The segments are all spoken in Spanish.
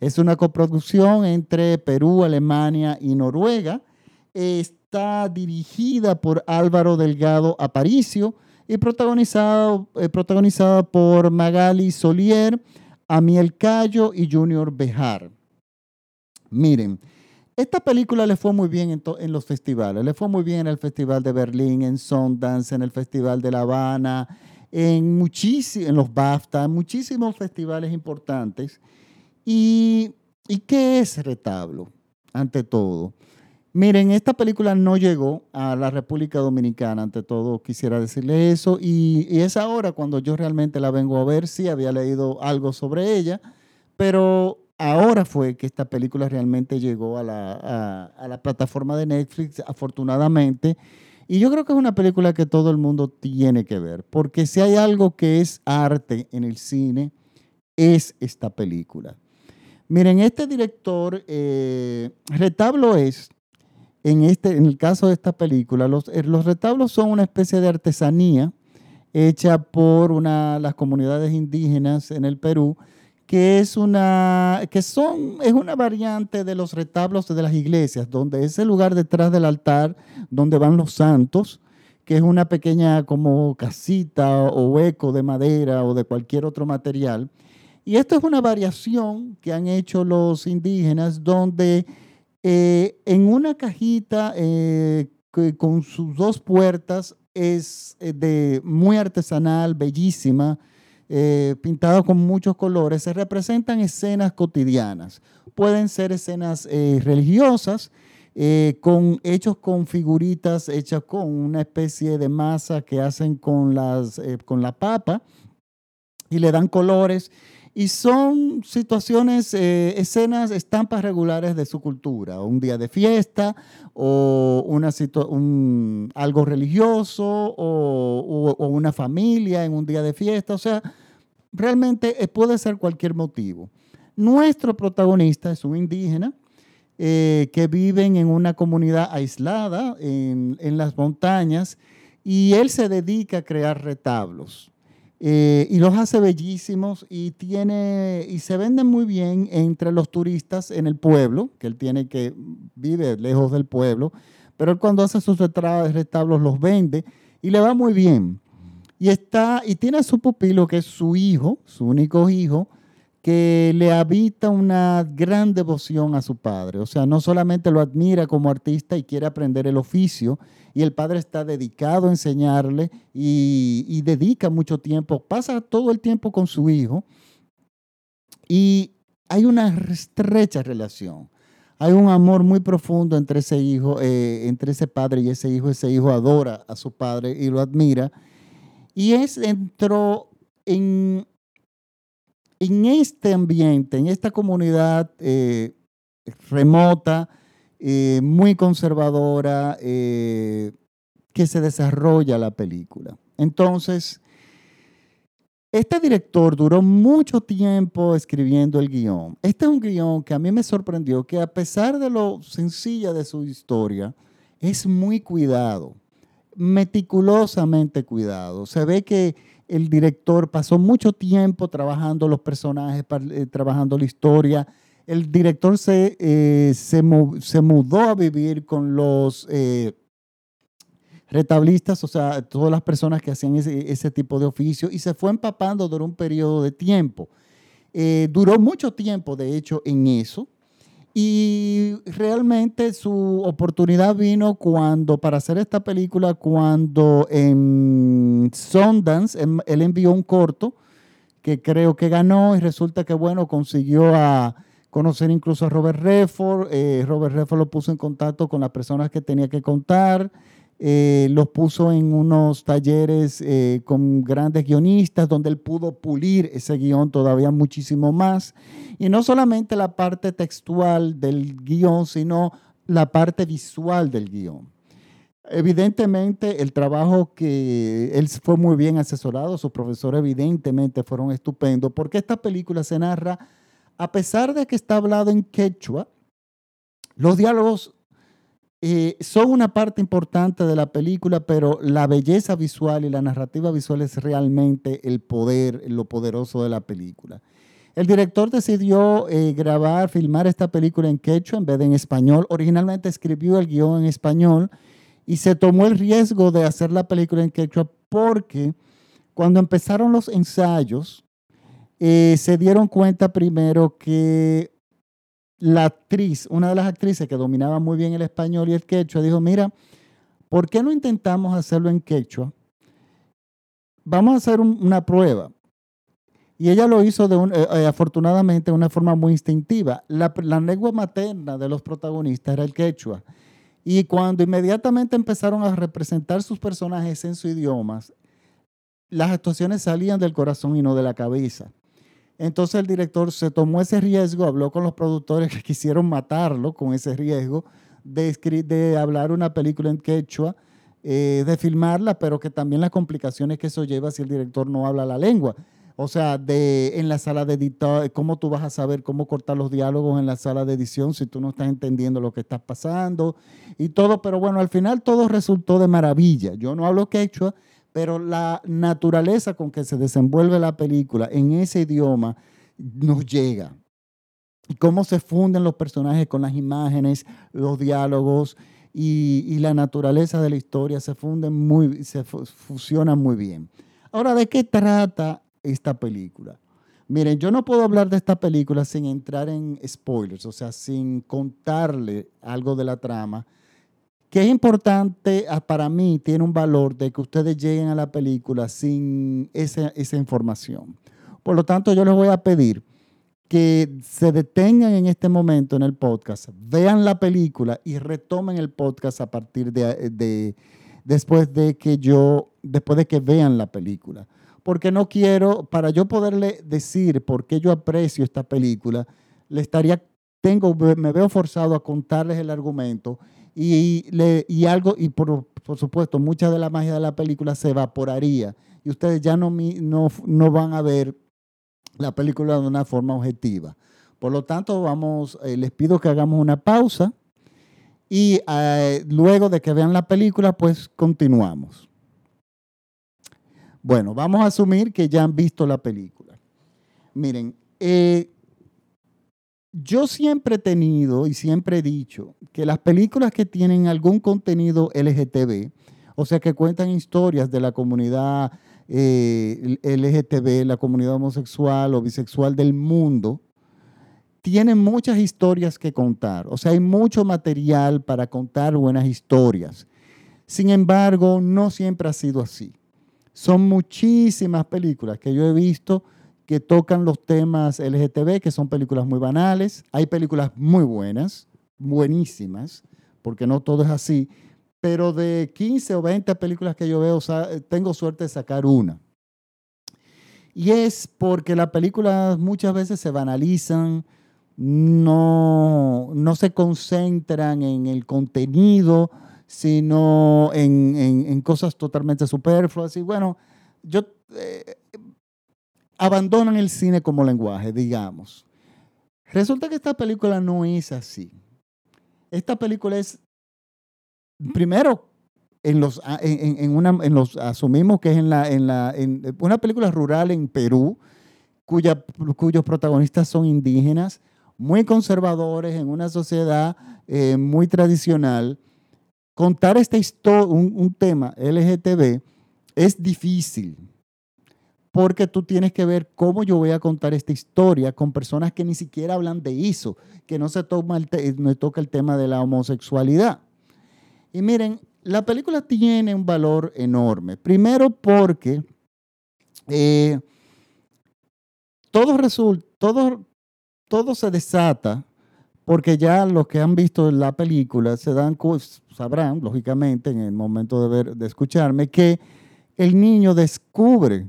Es una coproducción entre Perú, Alemania y Noruega. Está dirigida por Álvaro Delgado Aparicio y protagonizada, eh, protagonizada por Magali Solier, Amiel Cayo y Junior Bejar. Miren, esta película le fue muy bien en, en, los festivales. Le fue muy bien en el Festival de Berlín, en Sundance, en el Festival de La Habana, en, en los BAFTA, en muchísimos festivales importantes. ¿Y, qué es retablo? Ante todo. Miren, esta película no llegó a la República Dominicana, ante todo quisiera decirle eso, y, es ahora cuando yo realmente la vengo a ver, sí había leído algo sobre ella, pero ahora fue que esta película realmente llegó a la, a la plataforma de Netflix, afortunadamente, y yo creo que es una película que todo el mundo tiene que ver, porque si hay algo que es arte en el cine, es esta película. Miren, este director, eh, retablo es, en, este, en el caso de esta película, los, eh, los retablos son una especie de artesanía hecha por una, las comunidades indígenas en el Perú, que es una, que son, es una variante de los retablos de las iglesias, donde es el lugar detrás del altar donde van los santos, que es una pequeña como casita o hueco de madera o de cualquier otro material, y esto es una variación que han hecho los indígenas donde eh, en una cajita eh, con sus dos puertas es eh, de muy artesanal, bellísima, pintada con muchos colores, se representan escenas cotidianas. Pueden ser escenas religiosas, con, hechos con figuritas hechas con una especie de masa que hacen con, las, con la papa y le dan colores y son situaciones, eh, escenas, estampas regulares de su cultura, un día de fiesta o un, algo religioso o, una familia en un día de fiesta, o sea, realmente eh, puede ser cualquier motivo. Nuestro protagonista es un indígena eh, que vive en una comunidad aislada en las montañas y él se dedica a crear retablos. Eh, y los hace bellísimos y, tiene, y se venden muy bien entre los turistas en el pueblo, que él tiene que vive lejos del pueblo, pero él cuando hace sus retablos los vende y le va muy bien. Y, está, y tiene a su pupilo, que es su hijo, su único hijo, que le habita una gran devoción a su padre. O sea, no solamente lo admira como artista y quiere aprender el oficio, y el padre está dedicado a enseñarle y, dedica mucho tiempo, pasa todo el tiempo con su hijo, y hay una estrecha relación. Hay un amor muy profundo entre ese hijo, eh, entre ese padre y ese hijo. Ese hijo adora a su padre y lo admira. Y es entró en en este ambiente, en esta comunidad eh, remota, eh, muy conservadora, eh, que se desarrolla la película. Entonces, este director duró mucho tiempo escribiendo el guion. Este es un guion que a mí me sorprendió, que a pesar de lo sencilla de su historia, es muy cuidado, meticulosamente cuidado. Se ve que el director pasó mucho tiempo trabajando los personajes, eh, trabajando la historia. El director se, eh, se, mudó a vivir con los eh, retablistas, o sea, todas las personas que hacían ese, tipo de oficio, y se fue empapando durante un periodo de tiempo. duró mucho tiempo, de hecho, en eso. Y realmente su oportunidad vino cuando, para hacer esta película, cuando en Sundance em, él envió un corto que creo que ganó y resulta que, bueno, consiguió a conocer incluso a Robert Redford. Eh, Robert Redford lo puso en contacto con las personas que tenía que contar eh, los puso en unos talleres eh, con grandes guionistas donde él pudo pulir ese guion todavía muchísimo más. Y no solamente la parte textual del guion, sino la parte visual del guion. Evidentemente, el trabajo que él fue muy bien asesorado, sus profesores evidentemente fueron estupendos, porque esta película se narra, a pesar de que está hablado en quechua, los diálogos eh, son una parte importante de la película, pero la belleza visual y la narrativa visual es realmente el poder, lo poderoso de la película. El director decidió eh, grabar, filmar esta película en quechua en vez de en español. Originalmente escribió el guion en español y se tomó el riesgo de hacer la película en quechua porque cuando empezaron los ensayos, eh, se dieron cuenta primero que la actriz, una de las actrices que dominaba muy bien el español y el quechua, dijo, mira, ¿por qué no intentamos hacerlo en quechua? Vamos a hacer una prueba. Y ella lo hizo de eh, eh, afortunadamente de una forma muy instintiva. La, la lengua materna de los protagonistas era el quechua. Y cuando inmediatamente empezaron a representar sus personajes en su idioma, las actuaciones salían del corazón y no de la cabeza. Entonces el director se tomó ese riesgo, habló con los productores que quisieron matarlo con ese riesgo de, de hablar una película en quechua, eh, de filmarla, pero que también las complicaciones que eso lleva si el director no habla la lengua. O sea, de, en la sala de editar, ¿cómo tú vas a saber cómo cortar los diálogos en la sala de edición si tú no estás entendiendo lo que está pasando? Y todo, pero bueno, al final todo resultó de maravilla. Yo no hablo quechua, pero la naturaleza con que se desenvuelve la película en ese idioma nos llega. Y cómo se funden los personajes con las imágenes, los diálogos y, y la naturaleza de la historia se funden muy, se fusionan muy bien. Ahora, ¿de qué trata esta película. Miren, yo no puedo hablar de esta película sin entrar en spoilers, o sea, sin contarle algo de la trama, que es importante ah, para mí, tiene un valor de que ustedes lleguen a la película sin esa, esa información. Por lo tanto, yo les voy a pedir que se detengan en este momento en el podcast, vean la película y retomen el podcast a partir de, de después de que yo, después de que vean la película porque no quiero, para yo poderle decir por qué yo aprecio esta película, le estaría, tengo, me veo forzado a contarles el argumento y, le, y algo, y por, por, supuesto, mucha de la magia de la película se evaporaría y ustedes ya no, no, no van a ver la película de una forma objetiva. Por lo tanto, vamos, eh, les pido que hagamos una pausa y eh, luego de que vean la película, pues continuamos. Bueno, vamos a asumir que ya han visto la película. Miren, eh, yo siempre he tenido y siempre he dicho que las películas que tienen algún contenido LGTB, o sea, que cuentan historias de la comunidad eh, LGTB, la comunidad homosexual o bisexual del mundo, tienen muchas historias que contar. O sea, hay mucho material para contar buenas historias. Sin embargo, no siempre ha sido así. Son muchísimas películas que yo he visto que tocan los temas LGTB, que son películas muy banales. Hay películas muy buenas, buenísimas, porque no todo es así. Pero de 15 o 20 películas que yo veo, tengo suerte de sacar una. Y es porque las películas muchas veces se banalizan, no, no se concentran en el contenido, sino en, cosas totalmente superfluas. Y bueno, yo eh, abandonan el cine como lenguaje, digamos. Resulta que esta película no es así. Esta película es, primero, en los, en, una, asumimos que es en, la, en, la, en una película rural en Perú, cuya, cuyos protagonistas son indígenas, muy conservadores, en una sociedad eh, muy tradicional contar esta historia, un, tema LGTB es difícil porque tú tienes que ver cómo yo voy a contar esta historia con personas que ni siquiera hablan de eso, que no se toma no toca el tema de la homosexualidad. Y miren, la película tiene un valor enorme. Primero porque eh, todo resulta, todo, todo se desata porque ya los que han visto la película se dan sabrán, lógicamente, en el momento de ver, de escucharme, que el niño descubre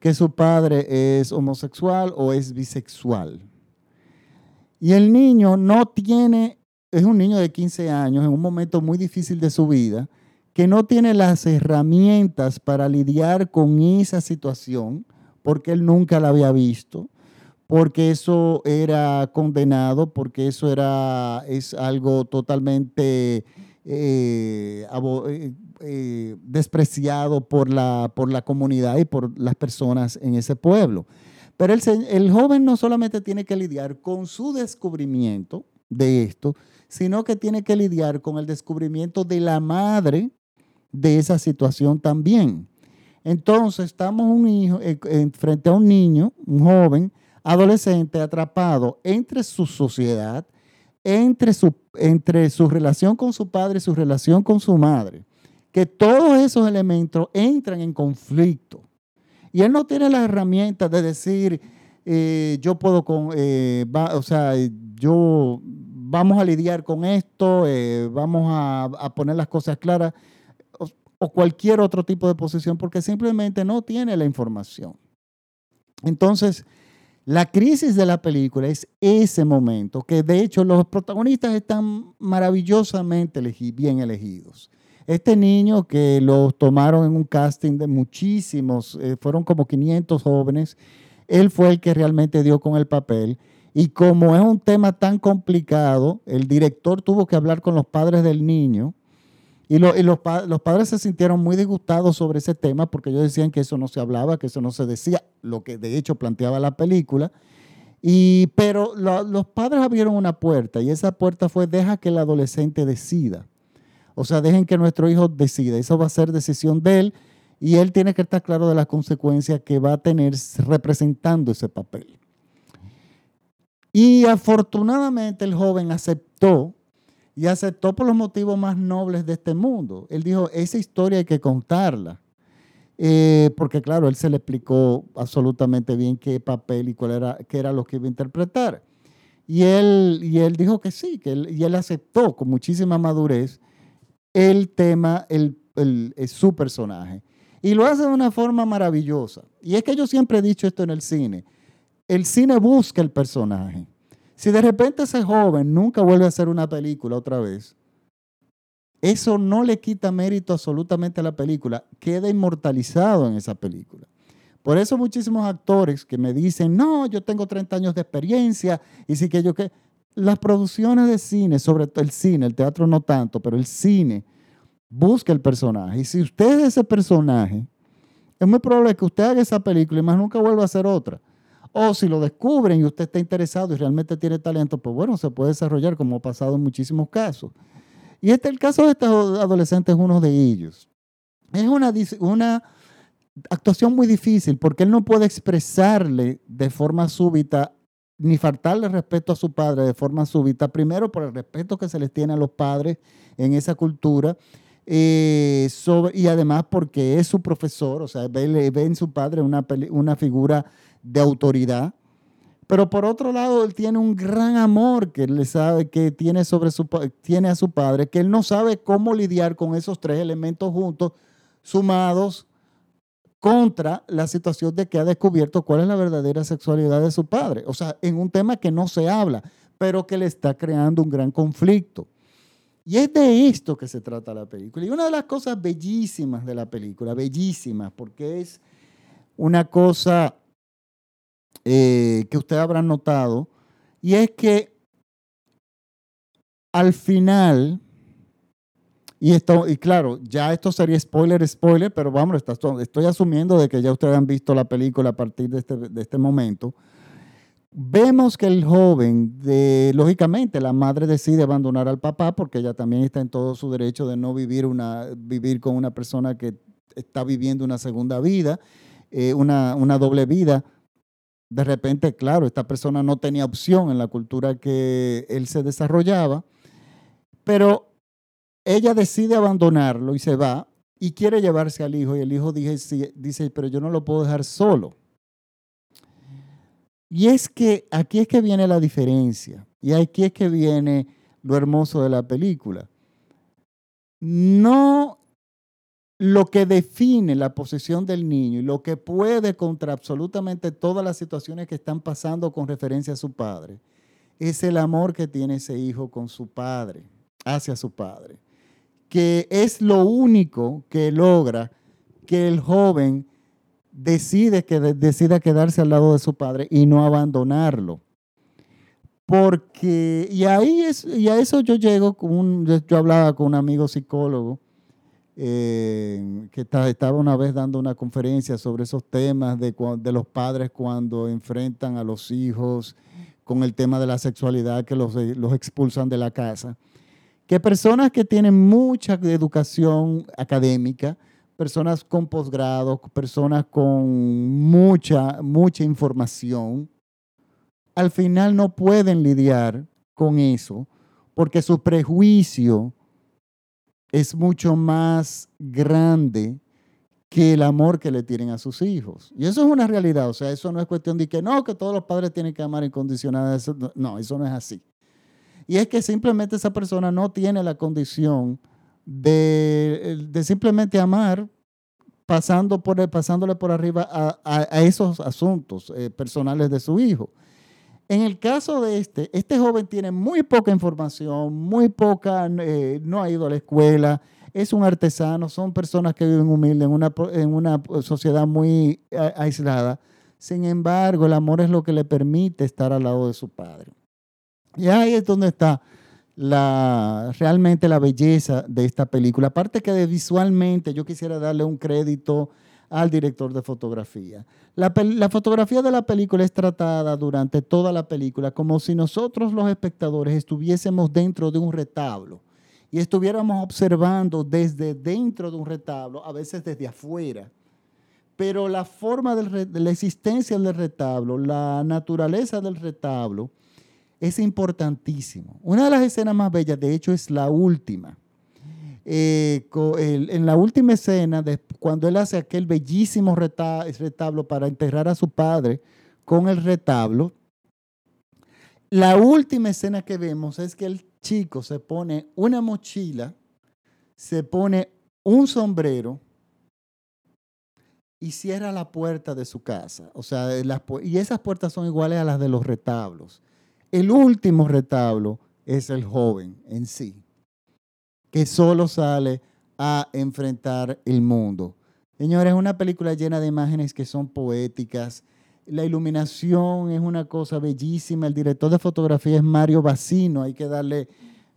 que su padre es homosexual o es bisexual. Y el niño no tiene, es un niño de 15 años en un momento muy difícil de su vida, que no tiene las herramientas para lidiar con esa situación, porque él nunca la había visto, porque eso era condenado, porque eso era, es algo totalmente eh, eh, eh, despreciado por la, por la comunidad y por las personas en ese pueblo. Pero el, el joven no solamente tiene que lidiar con su descubrimiento de esto, sino que tiene que lidiar con el descubrimiento de la madre de esa situación también. Entonces, estamos un hijo, frente a un niño, un joven, adolescente atrapado entre su sociedad, entre su, entre su relación con su padre y su relación con su madre, que todos esos elementos entran en conflicto. Y él no tiene las herramientas de decir, eh, yo puedo con, eh, o sea, yo vamos a lidiar con esto, eh, vamos a, poner las cosas claras, o, o, cualquier otro tipo de posición, porque simplemente no tiene la información. Entonces, la crisis de la película es ese momento, que de hecho los protagonistas están maravillosamente bien elegidos. Este niño que lo tomaron en un casting de muchísimos, eh, fueron como 500 jóvenes, él fue el que realmente dio con el papel. Y como es un tema tan complicado, el director tuvo que hablar con los padres del niño. Y, los, padres se sintieron muy disgustados sobre ese tema porque ellos decían que eso no se hablaba, que eso no se decía, lo que de hecho planteaba la película. Y, pero los padres abrieron una puerta y esa puerta fue deja que el adolescente decida. O sea, dejen que nuestro hijo decida. Eso va a ser decisión de él y él tiene que estar claro de las consecuencias que va a tener representando ese papel. Y afortunadamente el joven aceptó y aceptó por los motivos más nobles de este mundo. Él dijo, esa historia hay que contarla. Eh, porque claro, él se le explicó absolutamente bien qué papel y cuál era, qué era lo que iba a interpretar. Y él, y él dijo que sí, que y él aceptó con muchísima madurez el tema, el, su personaje. Y lo hace de una forma maravillosa. Y es que yo siempre he dicho esto en el cine. El cine busca el personaje. Si de repente ese joven nunca vuelve a hacer una película otra vez, eso no le quita mérito absolutamente a la película. Queda inmortalizado en esa película. Por eso muchísimos actores que me dicen, no, yo tengo 30 años de experiencia y sí que yo que las producciones de cine, sobre todo el cine, el teatro no tanto, pero el cine, busca el personaje. Y si usted es ese personaje, es muy probable que usted haga esa película y más nunca vuelva a hacer otra. O si lo descubren y usted está interesado y realmente tiene talento, pues bueno, se puede desarrollar como ha pasado en muchísimos casos. Y este, el caso de estos adolescentes es uno de ellos. Es una, una actuación muy difícil porque él no puede expresarle de forma súbita ni faltarle respeto a su padre de forma súbita, primero por el respeto que se les tiene a los padres en esa cultura, eh, y además porque es su profesor, o sea, ve, en su padre una, una figura de autoridad. Pero por otro lado, él tiene un gran amor que le sabe que tiene sobre su tiene a su padre, que él no sabe cómo lidiar con esos tres elementos juntos, sumados contra la situación de que ha descubierto cuál es la verdadera sexualidad de su padre. O sea, en un tema que no se habla, pero que le está creando un gran conflicto. Y es de esto que se trata la película. Y una de las cosas bellísimas de la película, bellísimas, porque es una cosa eh, que usted habrá notado, y es que al final y, esto, y claro, ya esto sería spoiler, spoiler, pero vamos, estoy asumiendo de que ya ustedes han visto la película a partir de este, de este momento. Vemos que el joven, lógicamente, la madre decide abandonar al papá porque ella también está en todo su derecho de no vivir, una, vivir con una persona que está viviendo una segunda vida, eh, una, una doble vida. De repente, claro, esta persona no tenía opción en la cultura que él se desarrollaba, pero ella decide abandonarlo y se va y quiere llevarse al hijo y el hijo dice, dice, pero yo no lo puedo dejar solo. Y es que aquí es que viene la diferencia, Y aquí es que viene lo hermoso de la película. No lo que define la posición del niño y lo que puede contra absolutamente todas las situaciones que están pasando con referencia a su padre, es el amor que tiene ese hijo con su padre, hacia su padre, que es lo único que logra que el joven que decida quedarse al lado de su padre y no abandonarlo. Porque, y ahí es, y a eso yo llego con un, yo hablaba con un amigo psicólogo eh, que estaba una vez dando una conferencia sobre esos temas de, los padres cuando enfrentan a los hijos con el tema de la sexualidad que los expulsan de la casa. Que personas que tienen mucha educación académica, personas con posgrado, personas con mucha, mucha información, al final no pueden lidiar con eso porque su prejuicio es mucho más grande que el amor que le tienen a sus hijos. Y eso es una realidad, o sea, eso no es cuestión de que no, que todos los padres tienen que amar incondicionalmente. No, eso no es así. Y es que simplemente esa persona no tiene la condición de, simplemente amar pasando por, pasándole por arriba a, esos asuntos eh, personales de su hijo. En el caso de este, este joven tiene muy poca información, muy poca, eh, no ha ido a la escuela, es un artesano, son personas que viven humildes en una, en una sociedad muy aislada. Sin embargo, el amor es lo que le permite estar al lado de su padre. Y ahí es donde está la, realmente la belleza de esta película. Aparte que visualmente yo quisiera darle un crédito al director de fotografía. La, la, fotografía de la película es tratada durante toda la película como si nosotros los espectadores estuviésemos dentro de un retablo y estuviéramos observando desde dentro de un retablo, a veces desde afuera. Pero la forma de la existencia del retablo, la naturaleza del retablo, es importantísimo. Una de las escenas más bellas, de hecho, es la última. Eh, en la última escena, cuando él hace aquel bellísimo retablo para enterrar a su padre con el retablo, la última escena que vemos es que el chico se pone una mochila, se pone un sombrero y cierra la puerta de su casa. O sea, y esas puertas son iguales a las de los retablos. El último retablo es el joven en sí, que solo sale a enfrentar el mundo. Señores, es una película llena de imágenes que son poéticas. La iluminación es una cosa bellísima. El director de fotografía es Mario Bacino. Hay que darle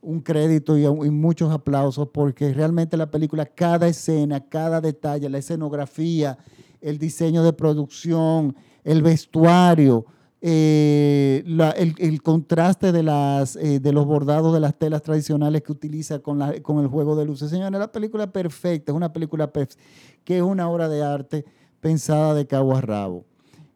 un crédito y, y, muchos aplausos porque realmente la película, cada escena, cada detalle, la escenografía, el diseño de producción, el vestuario, eh, el, contraste de, las, eh, de los bordados de las telas tradicionales que utiliza con, la, con el juego de luces. Señores, la película perfecta, es una película que es una obra de arte pensada de cabo a rabo.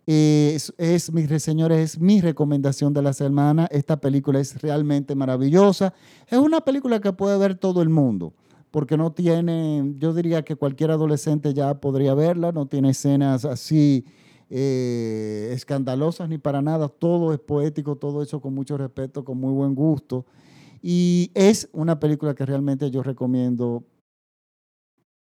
Eh, es, mi, señores, es mi recomendación de la semana. Esta película es realmente maravillosa. Es una película que puede ver todo el mundo, porque no tiene, yo diría que cualquier adolescente ya podría verla, no tiene escenas así eh, escandalosas ni para nada, todo es poético, todo hecho con mucho respeto, con muy buen gusto. Y es una película que realmente yo recomiendo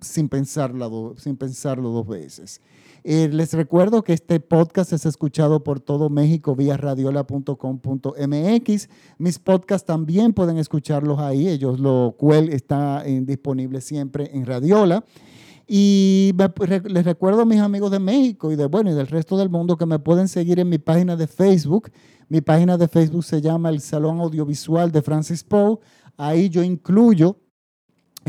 sin, pensarla sin pensarlo dos veces. Eh, les recuerdo que este podcast es escuchado por todo México vía radiola.com.mx. Mis podcasts también pueden escucharlos ahí. Ellos lo cual está disponible siempre en Radiola. Y les recuerdo a mis amigos de México y de bueno y del resto del mundo que me pueden seguir en mi página de Facebook. Mi página de Facebook se llama el Salón Audiovisual de Francis Poe. Ahí yo incluyo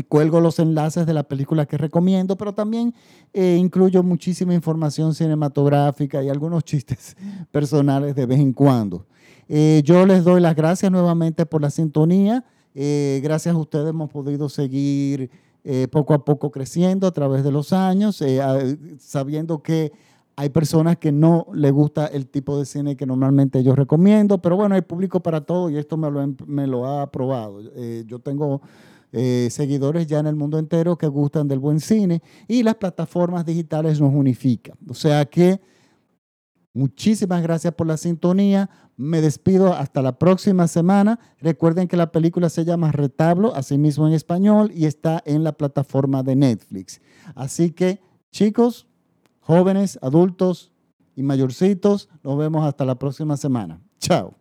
cuelgo los enlaces de la película que recomiendo, pero también eh, incluyo muchísima información cinematográfica y algunos chistes personales de vez en cuando. Eh, yo les doy las gracias nuevamente por la sintonía. Eh, gracias a ustedes hemos podido seguir eh, poco a poco creciendo a través de los años, eh, sabiendo que hay personas que no les gusta el tipo de cine que normalmente yo recomiendo, pero bueno, hay público para todo y esto me lo, me lo ha probado. Eh, yo tengo seguidores ya en el mundo entero que gustan del buen cine y las plataformas digitales nos unifican. O sea que Muchísimas gracias por la sintonía. Me despido hasta la próxima semana. Recuerden que la película se llama Retablo, asimismo en español, y está en la plataforma de Netflix. Así que, chicos, jóvenes, adultos y mayorcitos, nos vemos hasta la próxima semana. Chao.